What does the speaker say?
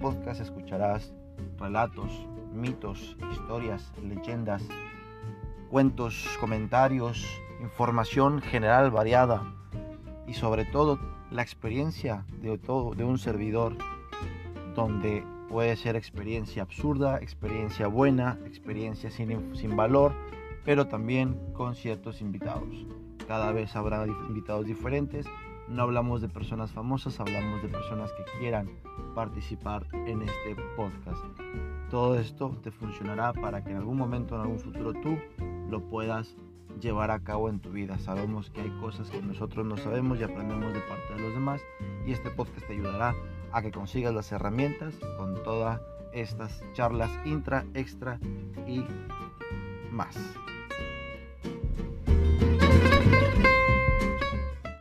podcast escucharás relatos, mitos, historias, leyendas, cuentos, comentarios, información general variada y sobre todo la experiencia de, todo, de un servidor donde puede ser experiencia absurda, experiencia buena, experiencia sin, sin valor, pero también con ciertos invitados. Cada vez habrá invitados diferentes. No hablamos de personas famosas, hablamos de personas que quieran participar en este podcast. Todo esto te funcionará para que en algún momento, en algún futuro tú lo puedas llevar a cabo en tu vida. Sabemos que hay cosas que nosotros no sabemos y aprendemos de parte de los demás y este podcast te ayudará a que consigas las herramientas con todas estas charlas intra, extra y más.